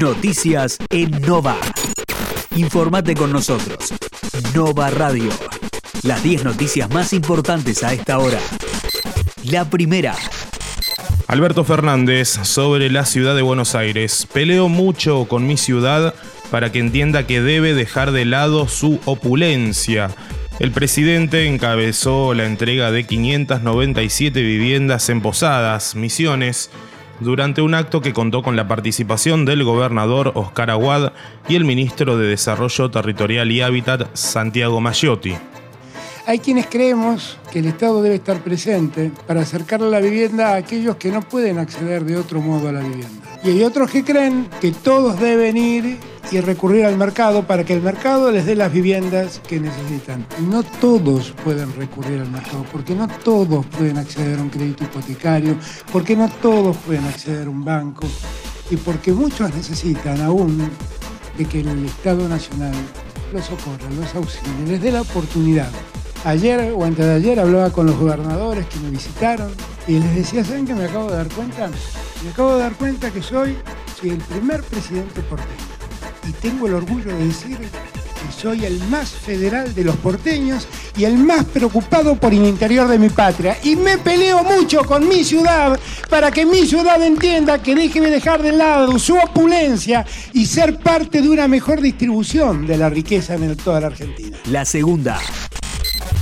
Noticias en Nova. Informate con nosotros. Nova Radio. Las 10 noticias más importantes a esta hora. La primera. Alberto Fernández sobre la ciudad de Buenos Aires. Peleo mucho con mi ciudad para que entienda que debe dejar de lado su opulencia. El presidente encabezó la entrega de 597 viviendas en Posadas, Misiones, durante un acto que contó con la participación del gobernador Oscar Aguad y el ministro de Desarrollo Territorial y Hábitat, Santiago Maggiotti. Hay quienes creemos que el Estado debe estar presente para acercar la vivienda a aquellos que no pueden acceder de otro modo a la vivienda. Y hay otros que creen que todos deben ir y recurrir al mercado para que el mercado les dé las viviendas que necesitan. No todos pueden recurrir al mercado, porque no todos pueden acceder a un crédito hipotecario, porque no todos pueden acceder a un banco y porque muchos necesitan aún de que el Estado Nacional los socorra, los auxilie, les dé la oportunidad Ayer o antes de ayer hablaba con los gobernadores que me visitaron y les decía, ¿saben que me acabo de dar cuenta? Me acabo de dar cuenta que soy, soy el primer presidente porteño y tengo el orgullo de decir que soy el más federal de los porteños y el más preocupado por el interior de mi patria. Y me peleo mucho con mi ciudad para que mi ciudad entienda que deje de dejar de lado su opulencia y ser parte de una mejor distribución de la riqueza en toda la Argentina. La segunda.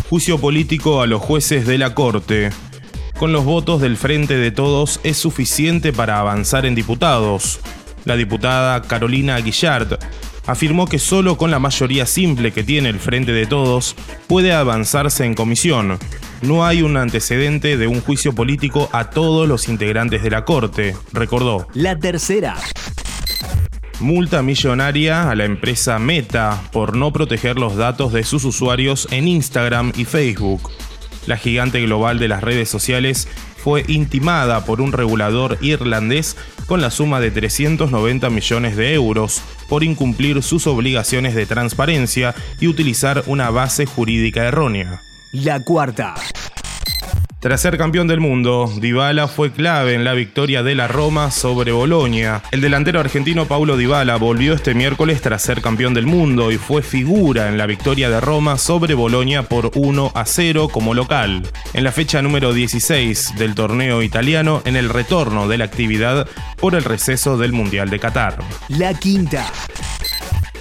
Juicio político a los jueces de la Corte. Con los votos del Frente de Todos es suficiente para avanzar en diputados. La diputada Carolina Guillard afirmó que solo con la mayoría simple que tiene el Frente de Todos puede avanzarse en comisión. No hay un antecedente de un juicio político a todos los integrantes de la Corte, recordó. La tercera. Multa millonaria a la empresa Meta por no proteger los datos de sus usuarios en Instagram y Facebook. La gigante global de las redes sociales fue intimada por un regulador irlandés con la suma de 390 millones de euros por incumplir sus obligaciones de transparencia y utilizar una base jurídica errónea. La cuarta. Tras ser campeón del mundo, Dybala fue clave en la victoria de la Roma sobre Bolonia. El delantero argentino Paulo Dybala volvió este miércoles tras ser campeón del mundo y fue figura en la victoria de Roma sobre Bolonia por 1 a 0 como local. En la fecha número 16 del torneo italiano, en el retorno de la actividad por el receso del Mundial de Qatar. La quinta.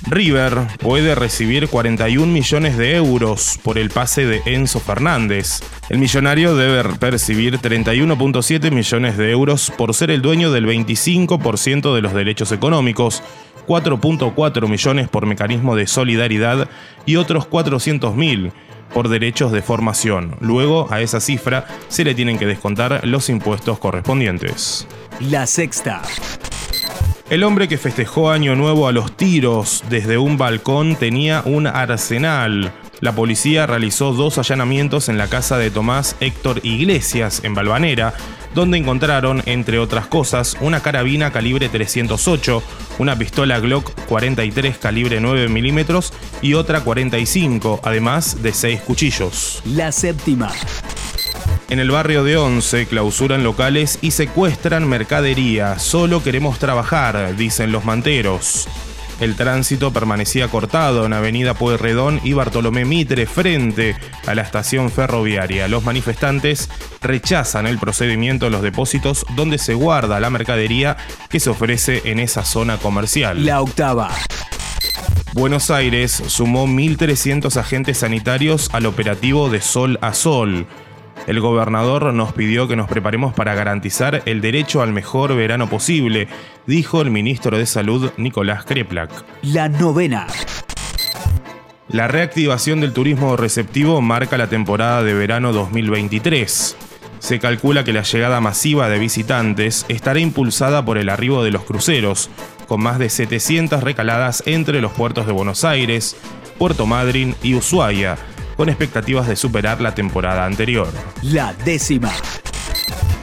River puede recibir 41 millones de euros por el pase de Enzo Fernández. El millonario debe percibir 31.7 millones de euros por ser el dueño del 25% de los derechos económicos, 4.4 millones por mecanismo de solidaridad y otros 400 mil por derechos de formación. Luego, a esa cifra se le tienen que descontar los impuestos correspondientes. La sexta. El hombre que festejó Año Nuevo a los tiros desde un balcón tenía un arsenal. La policía realizó dos allanamientos en la casa de Tomás Héctor Iglesias, en Balvanera, donde encontraron, entre otras cosas, una carabina calibre 308, una pistola Glock 43 calibre 9 milímetros y otra 45, además de seis cuchillos. La séptima. En el barrio de Once clausuran locales y secuestran mercadería. Solo queremos trabajar, dicen los manteros. El tránsito permanecía cortado en Avenida Pueyrredón y Bartolomé Mitre frente a la estación ferroviaria. Los manifestantes rechazan el procedimiento de los depósitos donde se guarda la mercadería que se ofrece en esa zona comercial. La octava. Buenos Aires sumó 1.300 agentes sanitarios al operativo de Sol a Sol. El gobernador nos pidió que nos preparemos para garantizar el derecho al mejor verano posible, dijo el ministro de Salud Nicolás Kreplak. La novena. La reactivación del turismo receptivo marca la temporada de verano 2023. Se calcula que la llegada masiva de visitantes estará impulsada por el arribo de los cruceros, con más de 700 recaladas entre los puertos de Buenos Aires, Puerto Madryn y Ushuaia, con expectativas de superar la temporada anterior. La décima.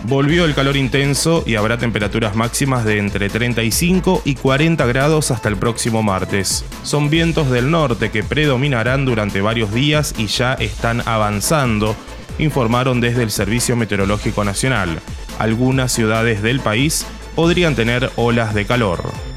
Volvió el calor intenso y habrá temperaturas máximas de entre 35 y 40 grados hasta el próximo martes. Son vientos del norte que predominarán durante varios días y ya están avanzando, informaron desde el Servicio Meteorológico Nacional. Algunas ciudades del país podrían tener olas de calor.